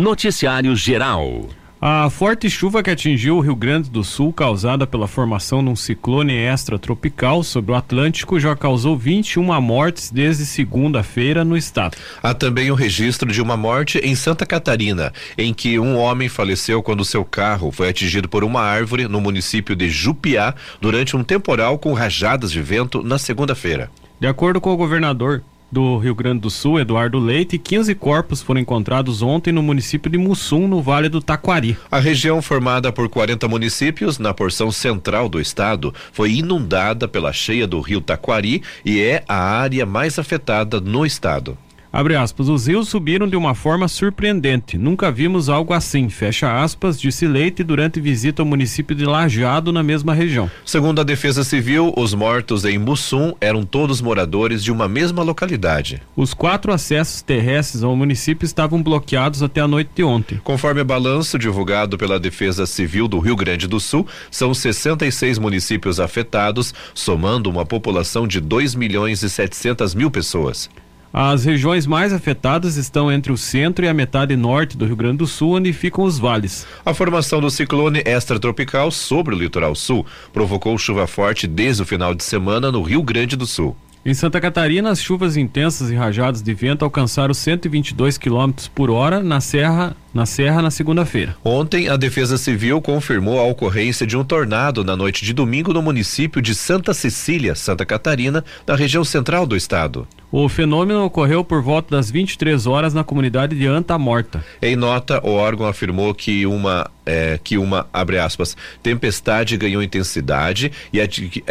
Noticiário Geral. A forte chuva que atingiu o Rio Grande do Sul, causada pela formação de um ciclone extratropical sobre o Atlântico, já causou 21 mortes desde segunda-feira no estado. Há também o registro de uma morte em Santa Catarina, em que um homem faleceu quando seu carro foi atingido por uma árvore no município de Jupiá durante um temporal com rajadas de vento na segunda-feira. De acordo com o governador, do Rio Grande do Sul, Eduardo Leite, 15 corpos foram encontrados ontem no município de Mussum, no Vale do Taquari. A região, formada por 40 municípios, na porção central do estado, foi inundada pela cheia do rio Taquari e é a área mais afetada no estado. Abre aspas, os rios subiram de uma forma surpreendente. Nunca vimos algo assim. Fecha aspas, disse Leite durante visita ao município de Lajeado, na mesma região. Segundo a Defesa Civil, os mortos em Mussum eram todos moradores de uma mesma localidade. Os quatro acessos terrestres ao município estavam bloqueados até a noite de ontem. Conforme o balanço divulgado pela Defesa Civil do Rio Grande do Sul, são 66 municípios afetados, somando uma população de 2 milhões e 700 mil pessoas. As regiões mais afetadas estão entre o centro e a metade norte do Rio Grande do Sul, onde ficam os vales. A formação do ciclone extratropical sobre o litoral sul provocou chuva forte desde o final de semana no Rio Grande do Sul. Em Santa Catarina, as chuvas intensas e rajadas de vento alcançaram 122 km por hora na serra na Serra na segunda-feira. Ontem, a Defesa Civil confirmou a ocorrência de um tornado na noite de domingo no município de Santa Cecília, Santa Catarina, na região central do estado. O fenômeno ocorreu por volta das 23 horas na comunidade de Anta Morta. Em nota, o órgão afirmou que uma é, que uma abre aspas tempestade ganhou intensidade e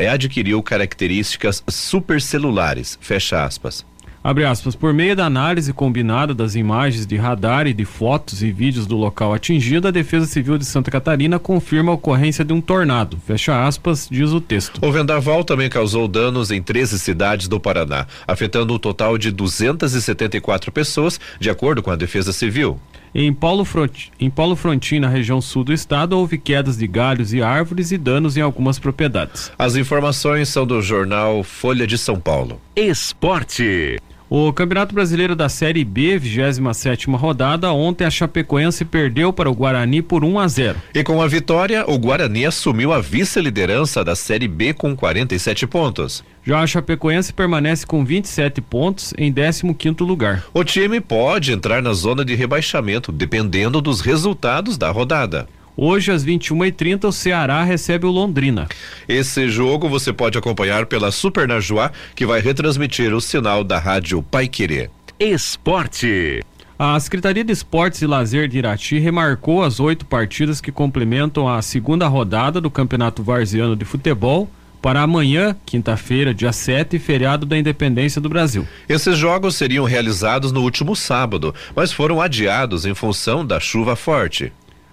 adquiriu características supercelulares fecha aspas. Abre aspas, por meio da análise combinada das imagens de radar e de fotos e vídeos do local atingido, a Defesa Civil de Santa Catarina confirma a ocorrência de um tornado. Fecha aspas, diz o texto. O vendaval também causou danos em 13 cidades do Paraná, afetando um total de 274 pessoas, de acordo com a Defesa Civil. Em Paulo, Front, em Paulo Frontin, na região sul do estado, houve quedas de galhos e árvores e danos em algumas propriedades. As informações são do jornal Folha de São Paulo. Esporte. O Campeonato Brasileiro da Série B, 27 rodada, ontem a Chapecoense perdeu para o Guarani por 1 a 0. E com a vitória, o Guarani assumiu a vice-liderança da Série B com 47 pontos. Já a Chapecoense permanece com 27 pontos em 15º lugar. O time pode entrar na zona de rebaixamento dependendo dos resultados da rodada. Hoje, às 21h30, o Ceará recebe o Londrina. Esse jogo você pode acompanhar pela Super Najuá, que vai retransmitir o sinal da rádio Pai Querer. Esporte. A Secretaria de Esportes e Lazer de Irati remarcou as oito partidas que complementam a segunda rodada do Campeonato Varziano de Futebol para amanhã, quinta-feira, dia 7, feriado da Independência do Brasil. Esses jogos seriam realizados no último sábado, mas foram adiados em função da chuva forte.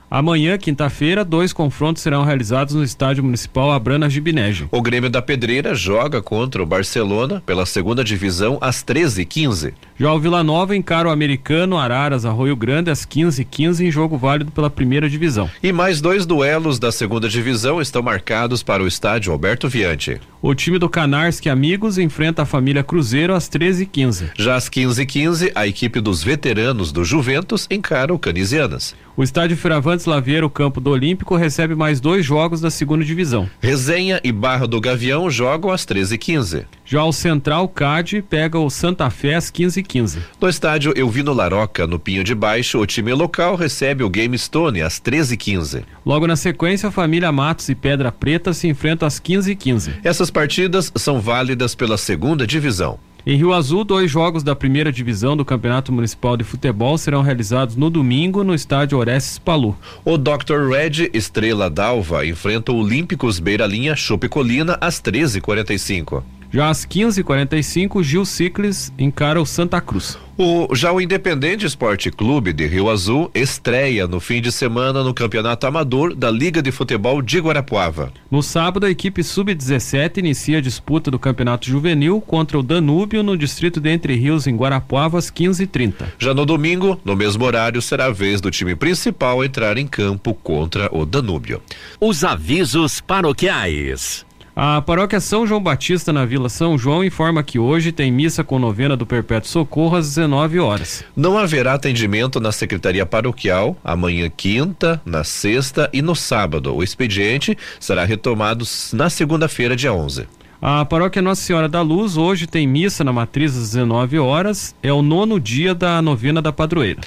Amanhã, quinta-feira, dois confrontos serão realizados no Estádio Municipal Abrana Gibinejo. O Grêmio da Pedreira joga contra o Barcelona pela segunda divisão às 13h15. Já o Vila Nova encara o americano Araras Arroio Grande às 15h15 em jogo válido pela primeira divisão. E mais dois duelos da segunda divisão estão marcados para o estádio Alberto Viante. O time do Canarski Amigos enfrenta a família Cruzeiro às 13h15. Já às 15h15, a equipe dos veteranos do Juventus encara o Canisianas. O estádio Firavantes Laveiro, campo do Olímpico, recebe mais dois jogos da segunda divisão. Resenha e Barra do Gavião jogam às 13h15. Já o Central CAD pega o Santa Fé às 15h15. No estádio Elvino Laroca, no Pinho de Baixo, o time local recebe o Game Stone às 13h15. Logo na sequência, a família Matos e Pedra Preta se enfrentam às 15h15. Essas partidas são válidas pela segunda divisão. Em Rio Azul, dois jogos da primeira divisão do Campeonato Municipal de Futebol serão realizados no domingo no estádio Orestes Palu. O Dr. Red Estrela Dalva enfrenta o Olímpicos Beira Linha Chope Colina às 13h45. Já às 15h45, Gil Ciclis encara o Santa Cruz. O, já o Independente Esporte Clube de Rio Azul estreia no fim de semana no Campeonato Amador da Liga de Futebol de Guarapuava. No sábado, a equipe Sub-17 inicia a disputa do Campeonato Juvenil contra o Danúbio no distrito de Entre Rios, em Guarapuava, às 15h30. Já no domingo, no mesmo horário, será a vez do time principal entrar em campo contra o Danúbio. Os avisos paroquiais. A paróquia São João Batista na Vila São João informa que hoje tem missa com novena do Perpétuo Socorro às 19 horas. Não haverá atendimento na Secretaria Paroquial amanhã quinta, na sexta e no sábado. O expediente será retomado na segunda-feira, dia 11. A paróquia Nossa Senhora da Luz hoje tem missa na matriz às 19 horas. É o nono dia da novena da padroeira.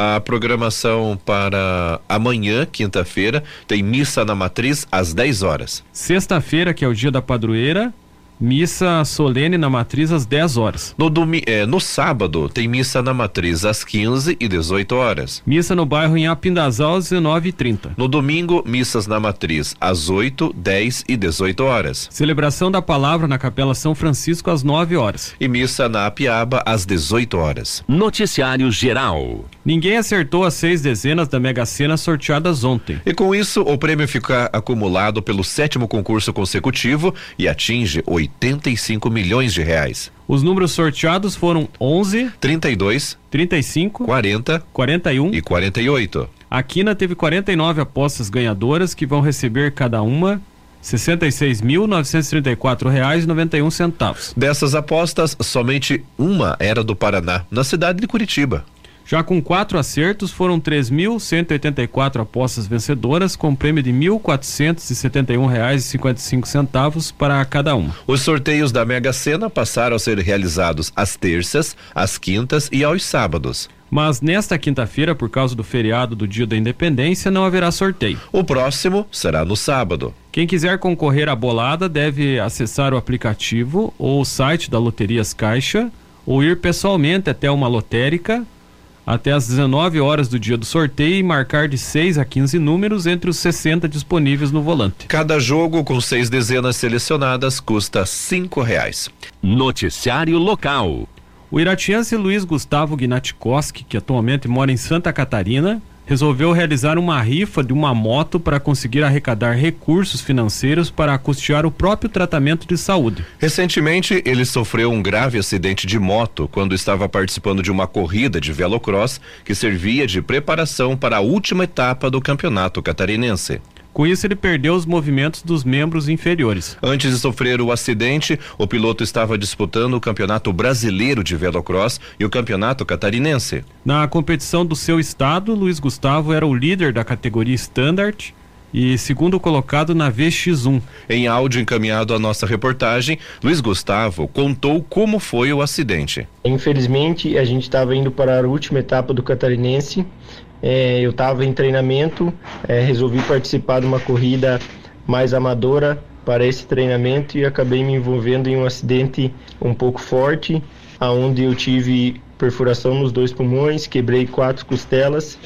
A programação para amanhã, quinta-feira, tem missa na matriz às 10 horas. Sexta-feira, que é o dia da padroeira, Missa solene na matriz às 10 horas. No, domi é, no sábado, tem missa na matriz às 15 e 18 horas. Missa no bairro em Apindazal às 19 e 30. No domingo, missas na matriz às 8, 10 e 18 horas. Celebração da palavra na Capela São Francisco às 9 horas. E missa na Apiaba às 18 horas. Noticiário Geral. Ninguém acertou as seis dezenas da Mega Sena sorteadas ontem. E com isso, o prêmio fica acumulado pelo sétimo concurso consecutivo e atinge 80 85 milhões de reais. Os números sorteados foram 11, 32, 35, 40, 41 e 48. A Quina teve 49 apostas ganhadoras que vão receber cada uma R$ 66.934,91. Dessas apostas, somente uma era do Paraná, na cidade de Curitiba. Já com quatro acertos, foram 3.184 apostas vencedoras, com prêmio de R$ 1.471,55 para cada uma. Os sorteios da Mega Sena passaram a ser realizados às terças, às quintas e aos sábados. Mas nesta quinta-feira, por causa do feriado do Dia da Independência, não haverá sorteio. O próximo será no sábado. Quem quiser concorrer à bolada deve acessar o aplicativo ou o site da Loterias Caixa ou ir pessoalmente até uma lotérica até às 19 horas do dia do sorteio e marcar de 6 a 15 números entre os 60 disponíveis no volante. Cada jogo com seis dezenas selecionadas custa cinco reais. Noticiário local. O iratiense Luiz Gustavo Gnatikoski, que atualmente mora em Santa Catarina, resolveu realizar uma rifa de uma moto para conseguir arrecadar recursos financeiros para custear o próprio tratamento de saúde. Recentemente, ele sofreu um grave acidente de moto quando estava participando de uma corrida de velocross que servia de preparação para a última etapa do campeonato catarinense. Com isso, ele perdeu os movimentos dos membros inferiores. Antes de sofrer o acidente, o piloto estava disputando o Campeonato Brasileiro de Velocross e o Campeonato Catarinense. Na competição do seu estado, Luiz Gustavo era o líder da categoria Standard e segundo colocado na VX1. Em áudio encaminhado à nossa reportagem, Luiz Gustavo contou como foi o acidente. Infelizmente, a gente estava indo para a última etapa do Catarinense é, eu estava em treinamento, é, resolvi participar de uma corrida mais amadora para esse treinamento e acabei me envolvendo em um acidente um pouco forte, aonde eu tive perfuração nos dois pulmões, quebrei quatro costelas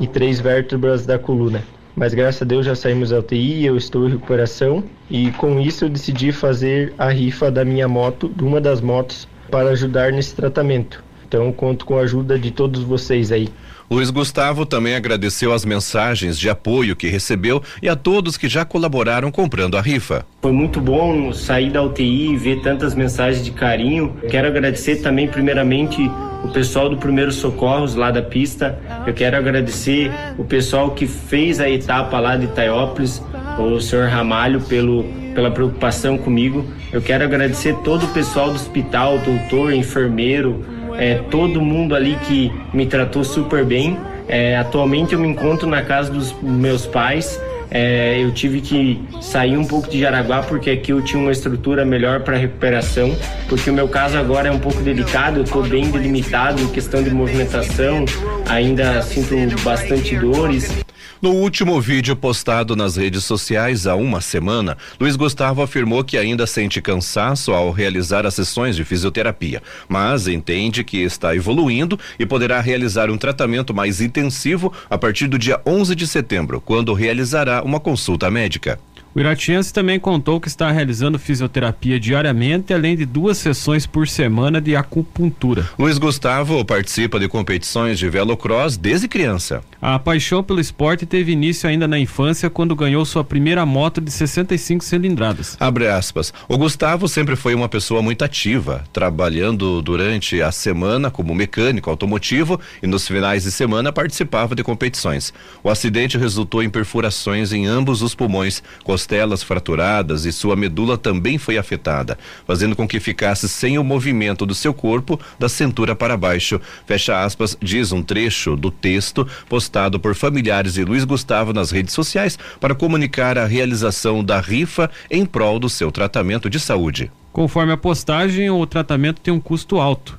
e três vértebras da coluna. Mas graças a Deus já saímos da UTI, eu estou em recuperação e com isso eu decidi fazer a rifa da minha moto, de uma das motos, para ajudar nesse tratamento. Então conto com a ajuda de todos vocês aí. Luiz Gustavo também agradeceu as mensagens de apoio que recebeu e a todos que já colaboraram comprando a rifa. Foi muito bom sair da UTI e ver tantas mensagens de carinho. Quero agradecer também, primeiramente, o pessoal do Primeiro Socorros lá da pista. Eu quero agradecer o pessoal que fez a etapa lá de Itaiópolis, o senhor Ramalho, pelo, pela preocupação comigo. Eu quero agradecer todo o pessoal do hospital, doutor, enfermeiro, é, todo mundo ali que me tratou super bem. É, atualmente eu me encontro na casa dos meus pais. É, eu tive que sair um pouco de Jaraguá porque aqui eu tinha uma estrutura melhor para recuperação, porque o meu caso agora é um pouco delicado, eu estou bem delimitado em questão de movimentação, ainda sinto bastante dores. No último vídeo postado nas redes sociais há uma semana, Luiz Gustavo afirmou que ainda sente cansaço ao realizar as sessões de fisioterapia, mas entende que está evoluindo e poderá realizar um tratamento mais intensivo a partir do dia 11 de setembro, quando realizará uma consulta médica. O Iratiense também contou que está realizando fisioterapia diariamente, além de duas sessões por semana de acupuntura. Luiz Gustavo participa de competições de velocross desde criança. A paixão pelo esporte teve início ainda na infância, quando ganhou sua primeira moto de 65 cilindradas. Abre aspas. O Gustavo sempre foi uma pessoa muito ativa, trabalhando durante a semana como mecânico automotivo e nos finais de semana participava de competições. O acidente resultou em perfurações em ambos os pulmões, costelas fraturadas e sua medula também foi afetada, fazendo com que ficasse sem o movimento do seu corpo da cintura para baixo. Fecha aspas, diz um trecho do texto postado por familiares de Luiz Gustavo nas redes sociais para comunicar a realização da rifa em prol do seu tratamento de saúde. Conforme a postagem, o tratamento tem um custo alto.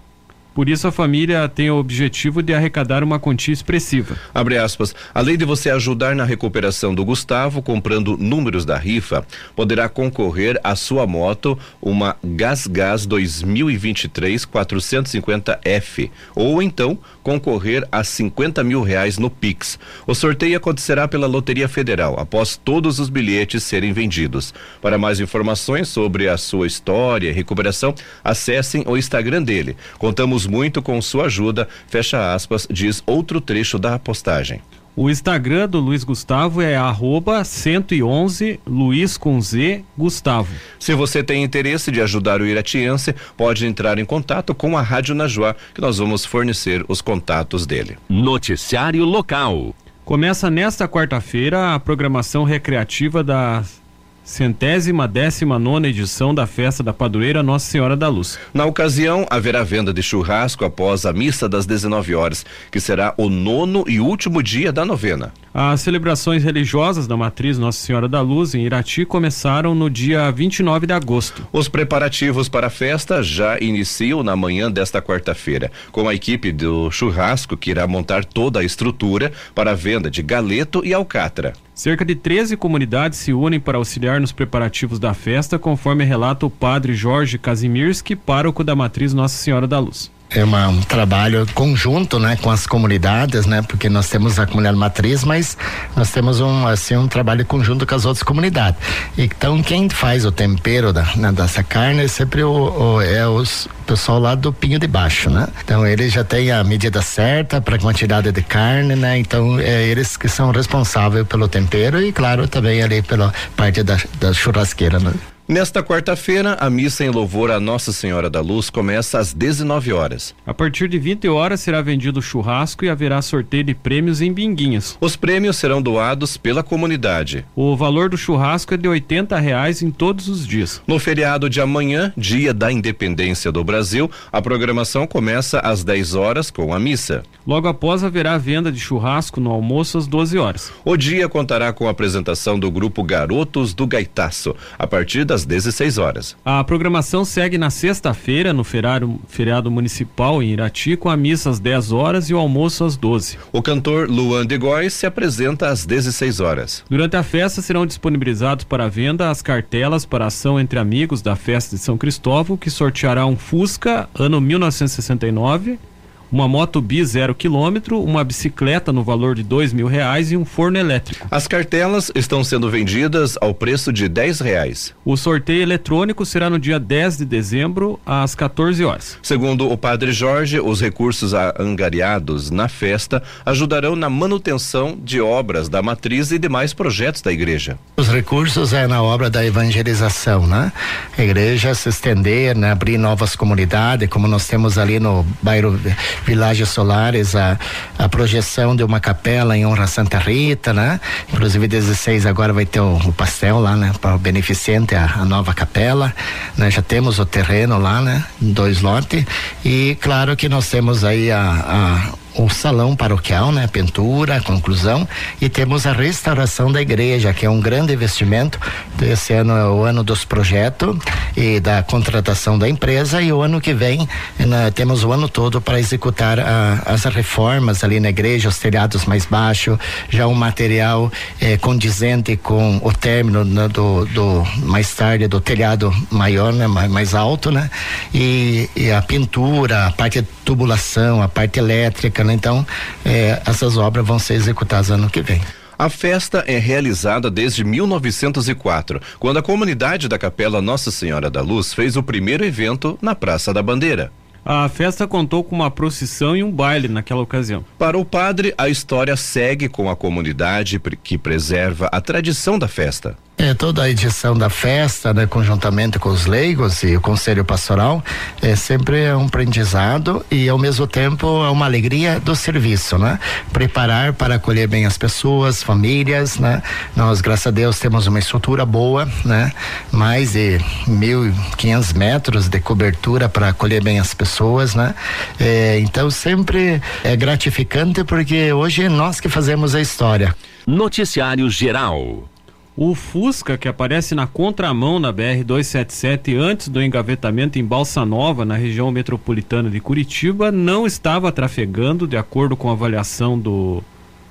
Por isso a família tem o objetivo de arrecadar uma quantia expressiva. Abre aspas. Além de você ajudar na recuperação do Gustavo comprando números da rifa, poderá concorrer à sua moto uma Gas Gas 2023 450F ou então concorrer a 50 mil reais no Pix. O sorteio acontecerá pela Loteria Federal após todos os bilhetes serem vendidos. Para mais informações sobre a sua história e recuperação, acessem o Instagram dele. Contamos muito com sua ajuda, fecha aspas, diz outro trecho da postagem. O Instagram do Luiz Gustavo é arroba 111 Luiz com Z Gustavo. Se você tem interesse de ajudar o iratiense, pode entrar em contato com a Rádio Najuá, que nós vamos fornecer os contatos dele. Noticiário local. Começa nesta quarta-feira a programação recreativa da centésima décima nona edição da festa da padroeira Nossa Senhora da Luz. Na ocasião, haverá venda de churrasco após a missa das 19 horas, que será o nono e último dia da novena. As celebrações religiosas da matriz Nossa Senhora da Luz em Irati começaram no dia 29 de agosto. Os preparativos para a festa já iniciam na manhã desta quarta-feira, com a equipe do churrasco que irá montar toda a estrutura para a venda de galeto e alcatra. Cerca de 13 comunidades se unem para auxiliar nos preparativos da festa, conforme relata o padre Jorge Kazimierski, pároco da matriz Nossa Senhora da Luz é uma, um trabalho conjunto, né, com as comunidades, né, porque nós temos a comunidade matriz, mas nós temos um assim um trabalho conjunto com as outras comunidades. Então quem faz o tempero da, né, dessa carne é sempre o, o é os pessoal lá do Pinho de Baixo, né? Então eles já têm a medida certa para a quantidade de carne, né? Então é eles que são responsáveis pelo tempero e claro também ali pela parte da, da churrasqueira, né? Nesta quarta-feira, a missa em louvor a Nossa Senhora da Luz começa às 19 horas. A partir de 20 horas será vendido churrasco e haverá sorteio de prêmios em binguinhas. Os prêmios serão doados pela comunidade. O valor do churrasco é de 80 reais em todos os dias. No feriado de amanhã, dia da independência do Brasil, a programação começa às 10 horas com a missa. Logo após haverá venda de churrasco no almoço às 12 horas. O dia contará com a apresentação do grupo Garotos do Gaitaço, a partir das às 16 horas. A programação segue na sexta-feira, no feriado, feriado municipal em Irati, com a missa às 10 horas e o almoço às 12. O cantor Luan de Góes se apresenta às 16 horas. Durante a festa serão disponibilizados para venda as cartelas para ação entre amigos da festa de São Cristóvão, que sorteará um Fusca ano 1969 uma moto bi zero quilômetro, uma bicicleta no valor de dois mil reais e um forno elétrico. As cartelas estão sendo vendidas ao preço de dez reais. O sorteio eletrônico será no dia 10 de dezembro às 14 horas. Segundo o padre Jorge, os recursos angariados na festa ajudarão na manutenção de obras da matriz e demais projetos da igreja. Os recursos é na obra da evangelização, né? A igreja se estender, né? abrir novas comunidades, como nós temos ali no bairro Világios Solares a, a projeção de uma capela em honra a Santa Rita, né? Inclusive 16 agora vai ter o, o pastel lá, né? Para o beneficente, a, a, nova capela, né? Já temos o terreno lá, né? Dois lotes e claro que nós temos aí a, a o salão paroquial, né? Pintura, conclusão e temos a restauração da igreja, que é um grande investimento. Esse ano é o ano dos projetos e da contratação da empresa e o ano que vem né, temos o ano todo para executar a, as reformas ali na igreja, os telhados mais baixos, já um material eh, condizente com o término né, do, do, mais tarde do telhado maior, né? Mais, mais alto, né? E, e a pintura, a parte de tubulação, a parte elétrica, né? Então, é, essas obras vão ser executadas ano que vem. A festa é realizada desde 1904, quando a comunidade da Capela Nossa Senhora da Luz fez o primeiro evento na Praça da Bandeira. A festa contou com uma procissão e um baile naquela ocasião. Para o padre, a história segue com a comunidade que preserva a tradição da festa. É, toda a edição da festa, né, conjuntamente com os leigos e o conselho pastoral, é sempre é um aprendizado e ao mesmo tempo é uma alegria do serviço, né? Preparar para acolher bem as pessoas, famílias, né? Nós, graças a Deus, temos uma estrutura boa, né? Mais de mil quinhentos metros de cobertura para acolher bem as pessoas, né? É, então sempre é gratificante porque hoje é nós que fazemos a história. Noticiário Geral. O Fusca, que aparece na contramão na BR-277 antes do engavetamento em Balsa Nova, na região metropolitana de Curitiba, não estava trafegando, de acordo com a avaliação do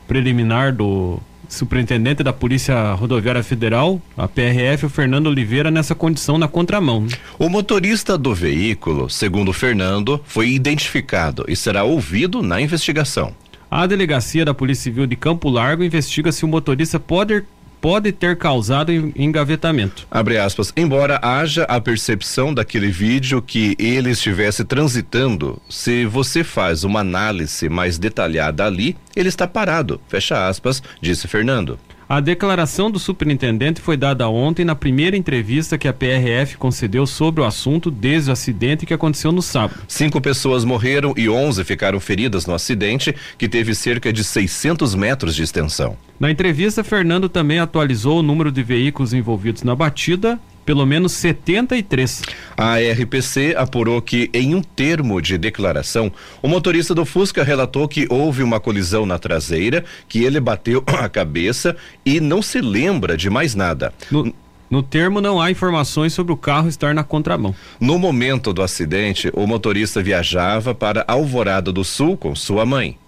preliminar do superintendente da Polícia Rodoviária Federal, a PRF, o Fernando Oliveira, nessa condição na contramão. O motorista do veículo, segundo o Fernando, foi identificado e será ouvido na investigação. A delegacia da Polícia Civil de Campo Largo investiga se o motorista pode pode ter causado engavetamento. Abre aspas. Embora haja a percepção daquele vídeo que ele estivesse transitando, se você faz uma análise mais detalhada ali, ele está parado. Fecha aspas, disse Fernando. A declaração do superintendente foi dada ontem na primeira entrevista que a PRF concedeu sobre o assunto desde o acidente que aconteceu no sábado. Cinco pessoas morreram e 11 ficaram feridas no acidente, que teve cerca de 600 metros de extensão. Na entrevista, Fernando também atualizou o número de veículos envolvidos na batida pelo menos 73. A RPC apurou que, em um termo de declaração, o motorista do Fusca relatou que houve uma colisão na traseira, que ele bateu a cabeça e não se lembra de mais nada. No... No termo, não há informações sobre o carro estar na contramão. No momento do acidente, o motorista viajava para Alvorada do Sul com sua mãe.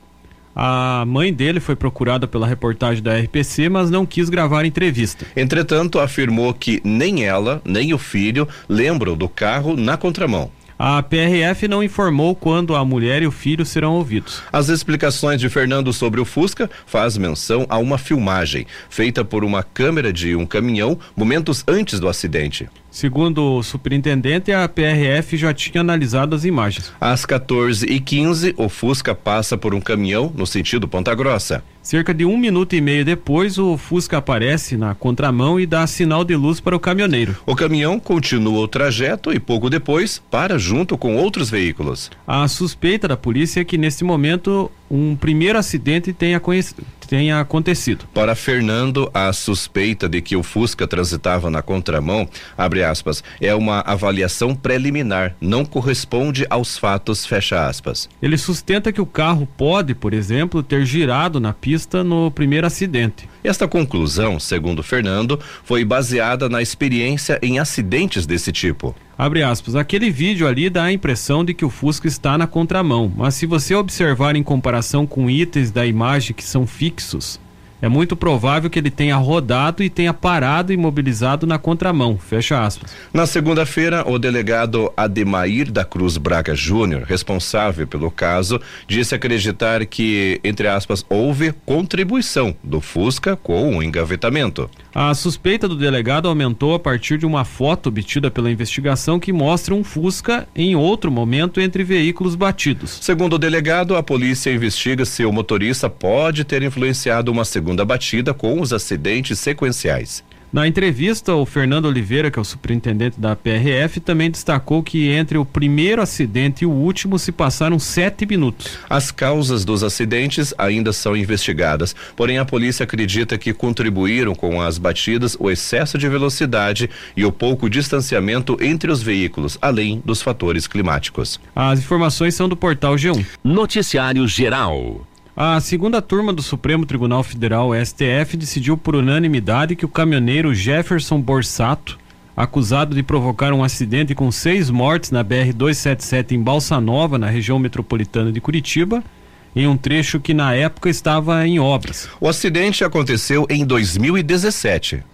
A mãe dele foi procurada pela reportagem da RPC, mas não quis gravar entrevista. Entretanto, afirmou que nem ela, nem o filho lembram do carro na contramão. A PRF não informou quando a mulher e o filho serão ouvidos. As explicações de Fernando sobre o Fusca faz menção a uma filmagem feita por uma câmera de um caminhão momentos antes do acidente. Segundo o superintendente, a PRF já tinha analisado as imagens. Às 14h15, o Fusca passa por um caminhão no sentido Ponta Grossa. Cerca de um minuto e meio depois, o Fusca aparece na contramão e dá sinal de luz para o caminhoneiro. O caminhão continua o trajeto e pouco depois para junto com outros veículos. A suspeita da polícia é que nesse momento um primeiro acidente tenha, tenha acontecido. Para Fernando, a suspeita de que o Fusca transitava na contramão, abre aspas, é uma avaliação preliminar, não corresponde aos fatos, fecha aspas. Ele sustenta que o carro pode, por exemplo, ter girado na pista no primeiro acidente. Esta conclusão, segundo Fernando, foi baseada na experiência em acidentes desse tipo. Abre aspas, aquele vídeo ali dá a impressão de que o Fusca está na contramão, mas se você observar em comparação com itens da imagem que são fixos, é muito provável que ele tenha rodado e tenha parado imobilizado na contramão. Fecha aspas. Na segunda-feira, o delegado Ademair da Cruz Braga Júnior, responsável pelo caso, disse acreditar que, entre aspas, houve contribuição do Fusca com o engavetamento. A suspeita do delegado aumentou a partir de uma foto obtida pela investigação que mostra um Fusca em outro momento entre veículos batidos. Segundo o delegado, a polícia investiga se o motorista pode ter influenciado uma segunda segunda batida com os acidentes sequenciais. Na entrevista, o Fernando Oliveira, que é o superintendente da PRF, também destacou que entre o primeiro acidente e o último se passaram sete minutos. As causas dos acidentes ainda são investigadas, porém a polícia acredita que contribuíram com as batidas o excesso de velocidade e o pouco distanciamento entre os veículos, além dos fatores climáticos. As informações são do portal G1. Noticiário Geral. A segunda turma do Supremo Tribunal Federal, STF, decidiu por unanimidade que o caminhoneiro Jefferson Borsato, acusado de provocar um acidente com seis mortes na BR-277 em Balsa Nova, na região metropolitana de Curitiba, em um trecho que na época estava em obras. O acidente aconteceu em 2017.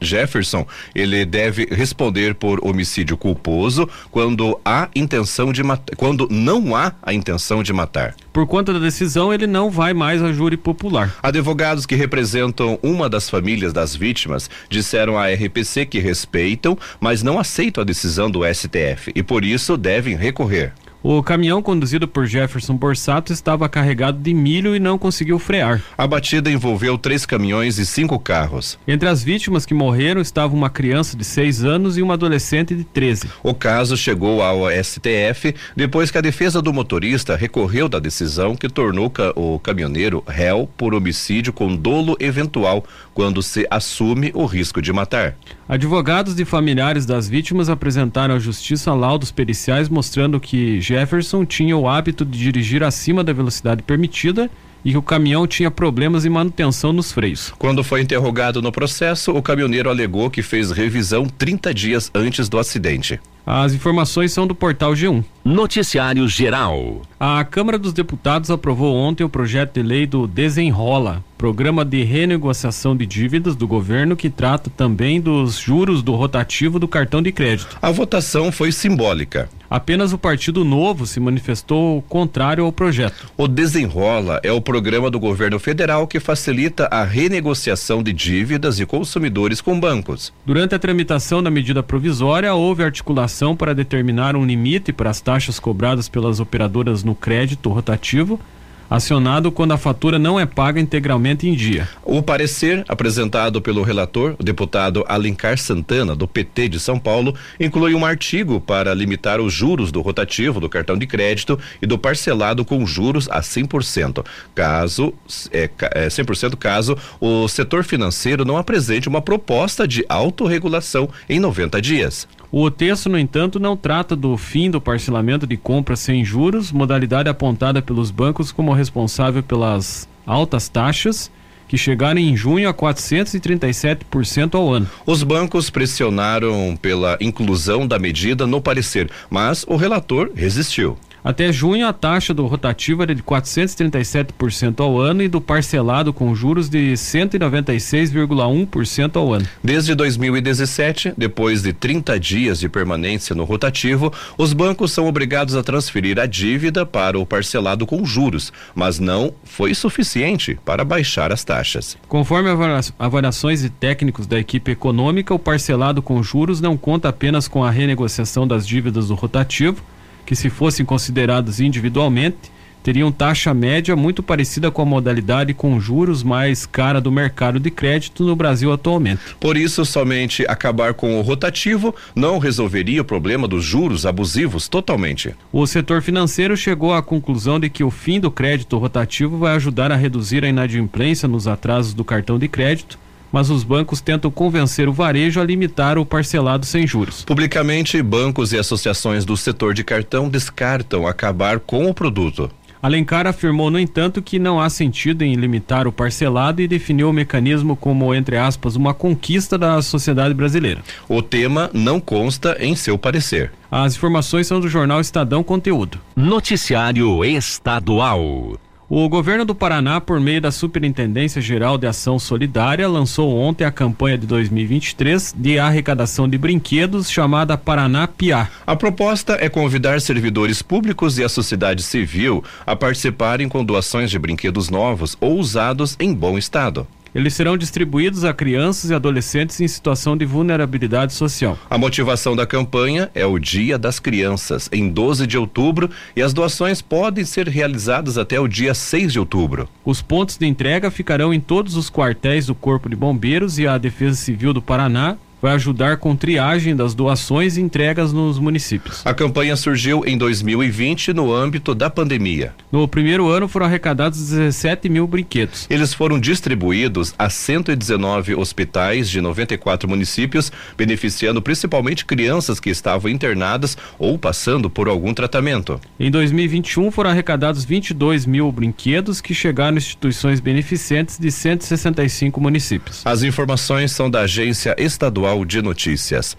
Jefferson, ele deve responder por homicídio culposo quando há intenção de matar, quando não há a intenção de matar. Por conta da decisão, ele não vai mais a júri popular. Advogados que representam uma das famílias das vítimas disseram à RPC que respeitam, mas não aceitam a decisão do STF e por isso devem recorrer. O caminhão conduzido por Jefferson Borsato estava carregado de milho e não conseguiu frear. A batida envolveu três caminhões e cinco carros. Entre as vítimas que morreram estava uma criança de 6 anos e uma adolescente de 13. O caso chegou ao STF depois que a defesa do motorista recorreu da decisão que tornou o caminhoneiro réu por homicídio com dolo eventual quando se assume o risco de matar. Advogados de familiares das vítimas apresentaram à justiça laudos periciais mostrando que Jefferson tinha o hábito de dirigir acima da velocidade permitida e que o caminhão tinha problemas de manutenção nos freios. Quando foi interrogado no processo, o caminhoneiro alegou que fez revisão 30 dias antes do acidente. As informações são do portal G1. Noticiário Geral. A Câmara dos Deputados aprovou ontem o projeto de lei do Desenrola, programa de renegociação de dívidas do governo que trata também dos juros do rotativo do cartão de crédito. A votação foi simbólica. Apenas o Partido Novo se manifestou contrário ao projeto. O Desenrola é o programa do governo federal que facilita a renegociação de dívidas e consumidores com bancos. Durante a tramitação da medida provisória, houve articulação para determinar um limite para as taxas cobradas pelas operadoras no crédito rotativo acionado quando a fatura não é paga integralmente em dia. O parecer apresentado pelo relator, o deputado Alencar Santana, do PT de São Paulo, inclui um artigo para limitar os juros do rotativo do cartão de crédito e do parcelado com juros a 100%, caso é, é 100% caso o setor financeiro não apresente uma proposta de autorregulação em 90 dias. O texto, no entanto, não trata do fim do parcelamento de compras sem juros, modalidade apontada pelos bancos como responsável pelas altas taxas que chegaram em junho a 437% ao ano. Os bancos pressionaram pela inclusão da medida no parecer, mas o relator resistiu. Até junho, a taxa do rotativo era de 437% ao ano e do parcelado com juros de 196,1% ao ano. Desde 2017, depois de 30 dias de permanência no rotativo, os bancos são obrigados a transferir a dívida para o parcelado com juros, mas não foi suficiente para baixar as taxas. Conforme avaliações de técnicos da equipe econômica, o parcelado com juros não conta apenas com a renegociação das dívidas do rotativo que, se fossem considerados individualmente, teriam taxa média muito parecida com a modalidade com juros mais cara do mercado de crédito no Brasil atualmente. Por isso, somente acabar com o rotativo não resolveria o problema dos juros abusivos totalmente. O setor financeiro chegou à conclusão de que o fim do crédito rotativo vai ajudar a reduzir a inadimplência nos atrasos do cartão de crédito mas os bancos tentam convencer o varejo a limitar o parcelado sem juros. Publicamente, bancos e associações do setor de cartão descartam acabar com o produto. Alencar afirmou, no entanto, que não há sentido em limitar o parcelado e definiu o mecanismo como, entre aspas, uma conquista da sociedade brasileira. O tema não consta em seu parecer. As informações são do jornal Estadão Conteúdo. Noticiário Estadual. O governo do Paraná, por meio da Superintendência Geral de Ação Solidária, lançou ontem a campanha de 2023 de arrecadação de brinquedos chamada Paraná Piá. A proposta é convidar servidores públicos e a sociedade civil a participarem com doações de brinquedos novos ou usados em bom estado. Eles serão distribuídos a crianças e adolescentes em situação de vulnerabilidade social. A motivação da campanha é o Dia das Crianças, em 12 de outubro, e as doações podem ser realizadas até o dia 6 de outubro. Os pontos de entrega ficarão em todos os quartéis do Corpo de Bombeiros e a Defesa Civil do Paraná, vai ajudar com triagem das doações e entregas nos municípios. A campanha surgiu em 2020 no âmbito da pandemia. No primeiro ano foram arrecadados 17 mil brinquedos. Eles foram distribuídos a 119 hospitais de 94 municípios, beneficiando principalmente crianças que estavam internadas ou passando por algum tratamento. Em 2021 foram arrecadados 22 mil brinquedos que chegaram a instituições beneficentes de 165 municípios. As informações são da Agência De Notícias.